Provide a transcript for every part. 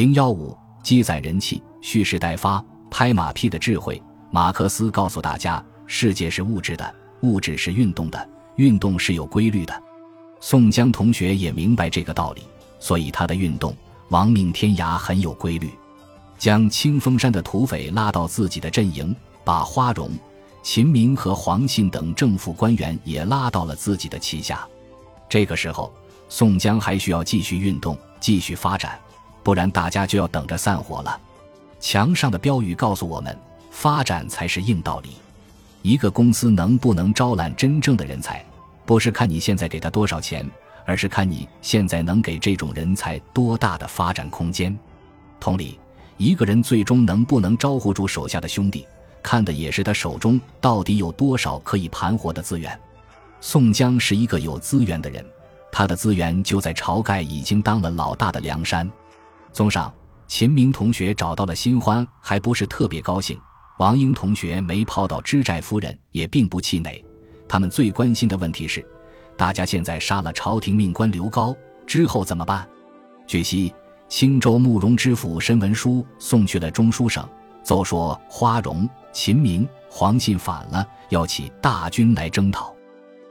零幺五积攒人气，蓄势待发，拍马屁的智慧。马克思告诉大家：世界是物质的，物质是运动的，运动是有规律的。宋江同学也明白这个道理，所以他的运动亡命天涯很有规律，将清风山的土匪拉到自己的阵营，把花荣、秦明和黄信等政府官员也拉到了自己的旗下。这个时候，宋江还需要继续运动，继续发展，不然大家就要等着散伙了。墙上的标语告诉我们。发展才是硬道理。一个公司能不能招揽真正的人才，不是看你现在给他多少钱，而是看你现在能给这种人才多大的发展空间。同理，一个人最终能不能招呼住手下的兄弟，看的也是他手中到底有多少可以盘活的资源。宋江是一个有资源的人，他的资源就在晁盖已经当了老大的梁山。综上，秦明同学找到了新欢，还不是特别高兴。王英同学没泡到知寨夫人，也并不气馁。他们最关心的问题是：大家现在杀了朝廷命官刘高之后怎么办？据悉，青州慕容知府申文书送去了中书省，奏说花荣、秦明、黄信反了，要起大军来征讨。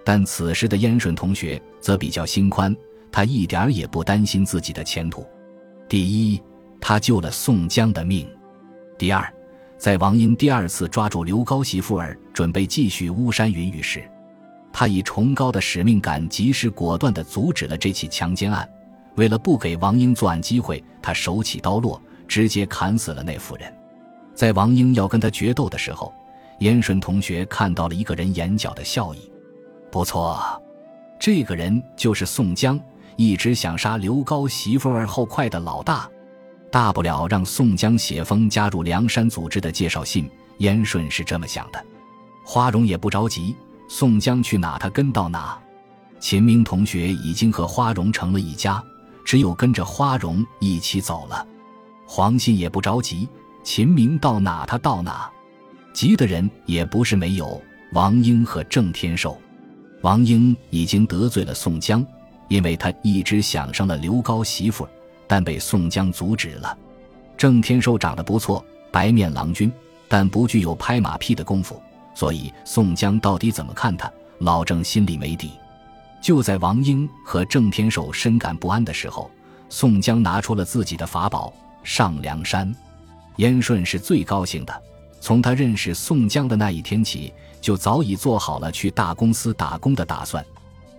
但此时的燕顺同学则比较心宽，他一点儿也不担心自己的前途。第一，他救了宋江的命；第二。在王英第二次抓住刘高媳妇儿，准备继续巫山云雨时，他以崇高的使命感，及时果断地阻止了这起强奸案。为了不给王英作案机会，他手起刀落，直接砍死了那妇人。在王英要跟他决斗的时候，燕顺同学看到了一个人眼角的笑意。不错，这个人就是宋江，一直想杀刘高媳妇儿后快的老大。大不了让宋江写封加入梁山组织的介绍信。燕顺是这么想的。花荣也不着急，宋江去哪他跟到哪。秦明同学已经和花荣成了一家，只有跟着花荣一起走了。黄信也不着急，秦明到哪他到哪。急的人也不是没有，王英和郑天寿。王英已经得罪了宋江，因为他一直想上了刘高媳妇。但被宋江阻止了。郑天寿长得不错，白面郎君，但不具有拍马屁的功夫，所以宋江到底怎么看他，老郑心里没底。就在王英和郑天寿深感不安的时候，宋江拿出了自己的法宝上梁山。燕顺是最高兴的，从他认识宋江的那一天起，就早已做好了去大公司打工的打算。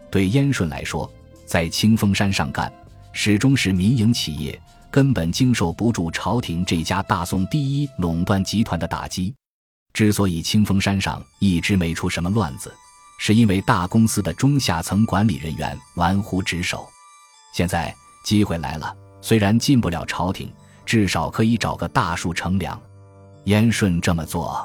对燕顺来说，在清风山上干。始终是民营企业，根本经受不住朝廷这家大宋第一垄断集团的打击。之所以清风山上一直没出什么乱子，是因为大公司的中下层管理人员玩忽职守。现在机会来了，虽然进不了朝廷，至少可以找个大树乘凉。燕顺这么做，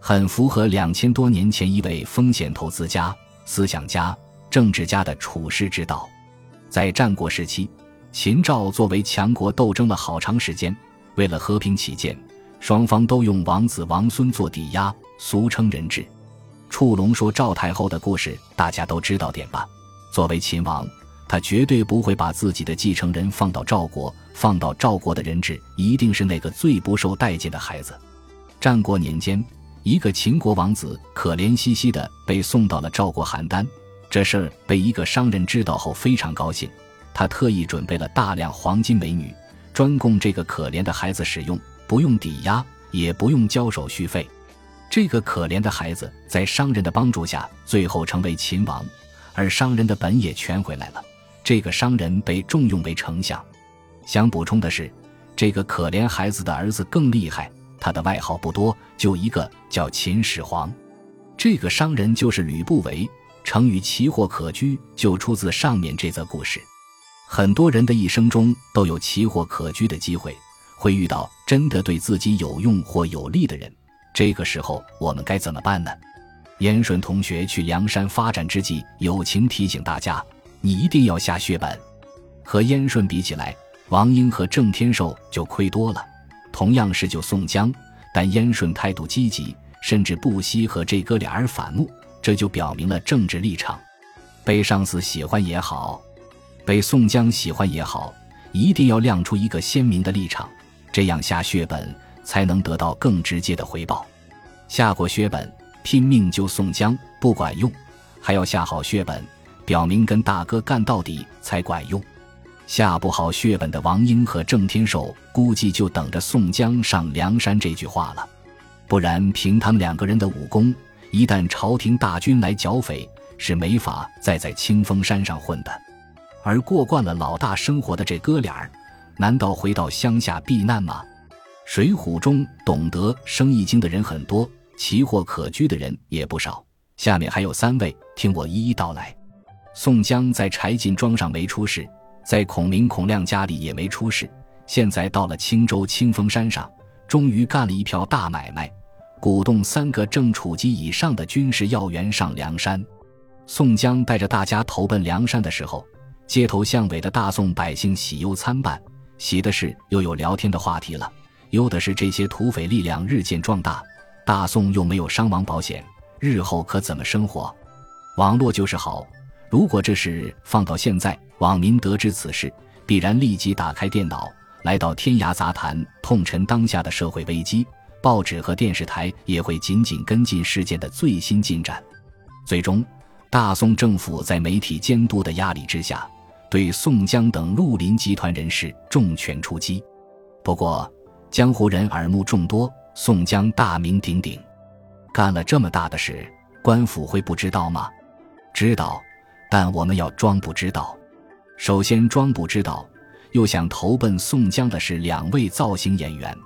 很符合两千多年前一位风险投资家、思想家、政治家的处世之道。在战国时期，秦赵作为强国斗争了好长时间。为了和平起见，双方都用王子王孙做抵押，俗称人质。触龙说赵太后的故事，大家都知道点吧？作为秦王，他绝对不会把自己的继承人放到赵国，放到赵国的人质一定是那个最不受待见的孩子。战国年间，一个秦国王子可怜兮兮的被送到了赵国邯郸。这事儿被一个商人知道后非常高兴，他特意准备了大量黄金美女，专供这个可怜的孩子使用，不用抵押，也不用交手续费。这个可怜的孩子在商人的帮助下，最后成为秦王，而商人的本也全回来了。这个商人被重用为丞相。想补充的是，这个可怜孩子的儿子更厉害，他的外号不多，就一个叫秦始皇。这个商人就是吕不韦。成语“奇货可居”就出自上面这则故事。很多人的一生中都有奇货可居的机会，会遇到真的对自己有用或有利的人。这个时候我们该怎么办呢？燕顺同学去梁山发展之际，友情提醒大家：你一定要下血本。和燕顺比起来，王英和郑天寿就亏多了。同样是救宋江，但燕顺态度积极，甚至不惜和这哥俩儿反目。这就表明了政治立场，被上司喜欢也好，被宋江喜欢也好，一定要亮出一个鲜明的立场，这样下血本才能得到更直接的回报。下过血本，拼命救宋江不管用，还要下好血本，表明跟大哥干到底才管用。下不好血本的王英和郑天寿，估计就等着宋江上梁山这句话了。不然，凭他们两个人的武功，一旦朝廷大军来剿匪，是没法再在清风山上混的。而过惯了老大生活的这哥俩儿，难道回到乡下避难吗？水浒中懂得生意经的人很多，奇货可居的人也不少。下面还有三位，听我一一道来。宋江在柴进庄上没出事。在孔明、孔亮家里也没出事，现在到了青州清风山上，终于干了一票大买卖，鼓动三个正处级以上的军事要员上梁山。宋江带着大家投奔梁山的时候，街头巷尾的大宋百姓喜忧参半，喜的是又有聊天的话题了，忧的是这些土匪力量日渐壮大，大宋又没有伤亡保险，日后可怎么生活？网络就是好。如果这事放到现在，网民得知此事，必然立即打开电脑，来到天涯杂谈，痛陈当下的社会危机。报纸和电视台也会紧紧跟进事件的最新进展。最终，大宋政府在媒体监督的压力之下，对宋江等绿林集团人士重拳出击。不过，江湖人耳目众多，宋江大名鼎鼎，干了这么大的事，官府会不知道吗？知道。但我们要装不知道。首先装不知道，又想投奔宋江的是两位造型演员。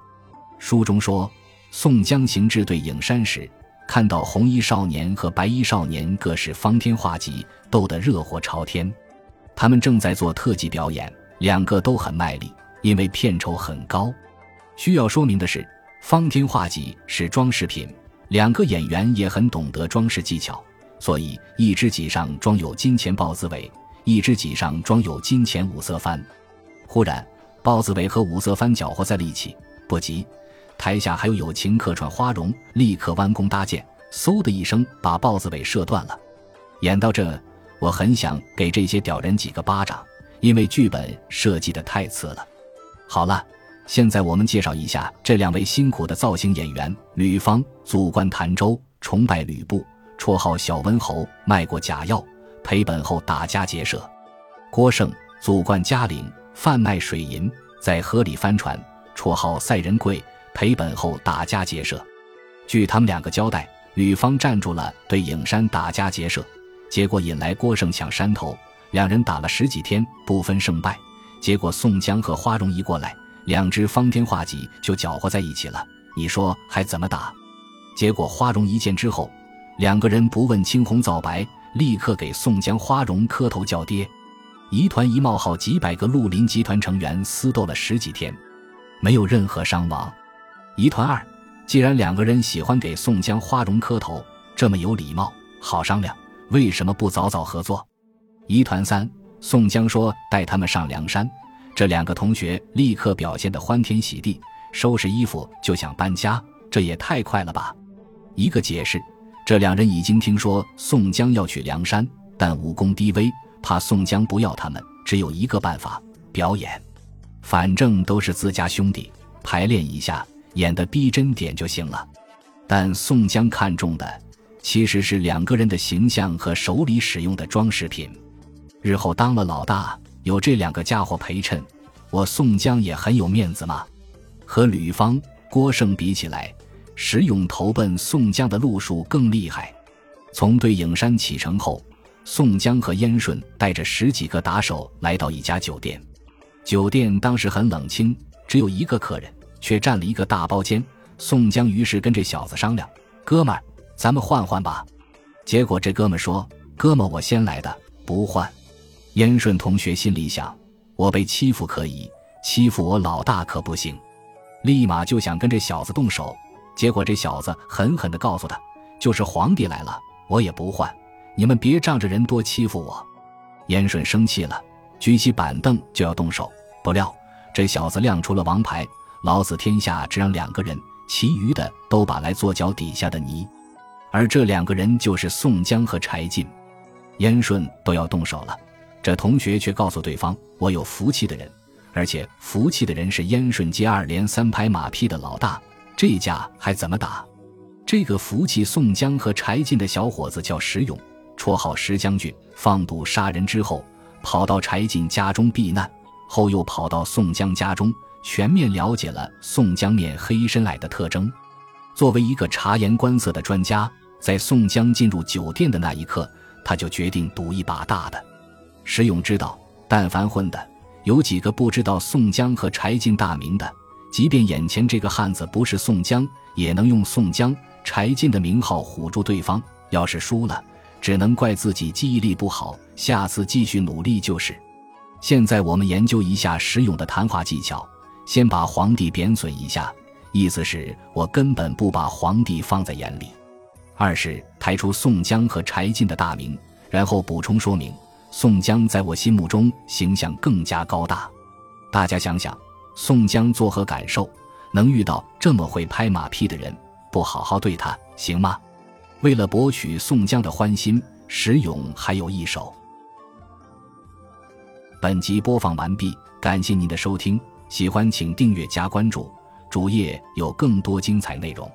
书中说，宋江行至对影山时，看到红衣少年和白衣少年各是方天画戟，斗得热火朝天。他们正在做特技表演，两个都很卖力，因为片酬很高。需要说明的是，方天画戟是装饰品，两个演员也很懂得装饰技巧。所以，一只戟上装有金钱豹子尾，一只戟上装有金钱五色幡。忽然，豹子尾和五色幡搅和在了一起，不急，台下还有友情客串花荣，立刻弯弓搭箭，嗖的一声把豹子尾射断了。演到这，我很想给这些屌人几个巴掌，因为剧本设计的太次了。好了，现在我们介绍一下这两位辛苦的造型演员：吕方，祖贯潭州，崇拜吕布。绰号小温侯，卖过假药，赔本后打家劫舍。郭盛，祖贯嘉陵，贩卖水银，在河里翻船，绰号赛人贵，赔本后打家劫舍。据他们两个交代，吕方站住了对影山打家劫舍，结果引来郭盛抢山头，两人打了十几天不分胜败。结果宋江和花荣一过来，两只方天画戟就搅和在一起了。你说还怎么打？结果花荣一见之后。两个人不问青红皂白，立刻给宋江、花荣磕头叫爹。一团一冒号几百个绿林集团成员厮斗了十几天，没有任何伤亡。疑团二，既然两个人喜欢给宋江、花荣磕头，这么有礼貌，好商量，为什么不早早合作？疑团三，宋江说带他们上梁山，这两个同学立刻表现得欢天喜地，收拾衣服就想搬家，这也太快了吧？一个解释。这两人已经听说宋江要去梁山，但武功低微，怕宋江不要他们，只有一个办法：表演。反正都是自家兄弟，排练一下，演的逼真点就行了。但宋江看中的其实是两个人的形象和手里使用的装饰品。日后当了老大，有这两个家伙陪衬，我宋江也很有面子嘛。和吕方、郭盛比起来。石勇投奔宋江的路数更厉害。从对影山启程后，宋江和燕顺带着十几个打手来到一家酒店。酒店当时很冷清，只有一个客人，却占了一个大包间。宋江于是跟这小子商量：“哥们儿，咱们换换吧。”结果这哥们说：“哥们，我先来的，不换。”燕顺同学心里想：“我被欺负可以，欺负我老大可不行。”立马就想跟这小子动手。结果这小子狠狠地告诉他：“就是皇帝来了，我也不换。你们别仗着人多欺负我。”燕顺生气了，举起板凳就要动手。不料这小子亮出了王牌：“老子天下只让两个人，其余的都把来做脚底下的泥。”而这两个人就是宋江和柴进。燕顺都要动手了，这同学却告诉对方：“我有福气的人，而且服气的人是燕顺接二连三拍马屁的老大，这架还怎么打？这个服气宋江和柴进的小伙子叫石勇，绰号石将军，放毒杀人之后，跑到柴进家中避难，后又跑到宋江家中，全面了解了宋江面黑身矮的特征。作为一个察言观色的专家，在宋江进入酒店的那一刻，他就决定赌一把大的。石勇知道，但凡混的，有几个不知道宋江和柴进大名的，即便眼前这个汉子不是宋江，也能用宋江。柴进的名号唬住对方，要是输了，只能怪自己记忆力不好，下次继续努力就是。现在我们研究一下石勇的谈话技巧，先把皇帝贬损一下，意思是我根本不把皇帝放在眼里；二是抬出宋江和柴进的大名，然后补充说明宋江在我心目中形象更加高大。大家想想，宋江作何感受？能遇到这么会拍马屁的人？不好好对他行吗？为了博取宋江的欢心，石勇还有一手。本集播放完毕，感谢您的收听，喜欢请订阅加关注，主页有更多精彩内容。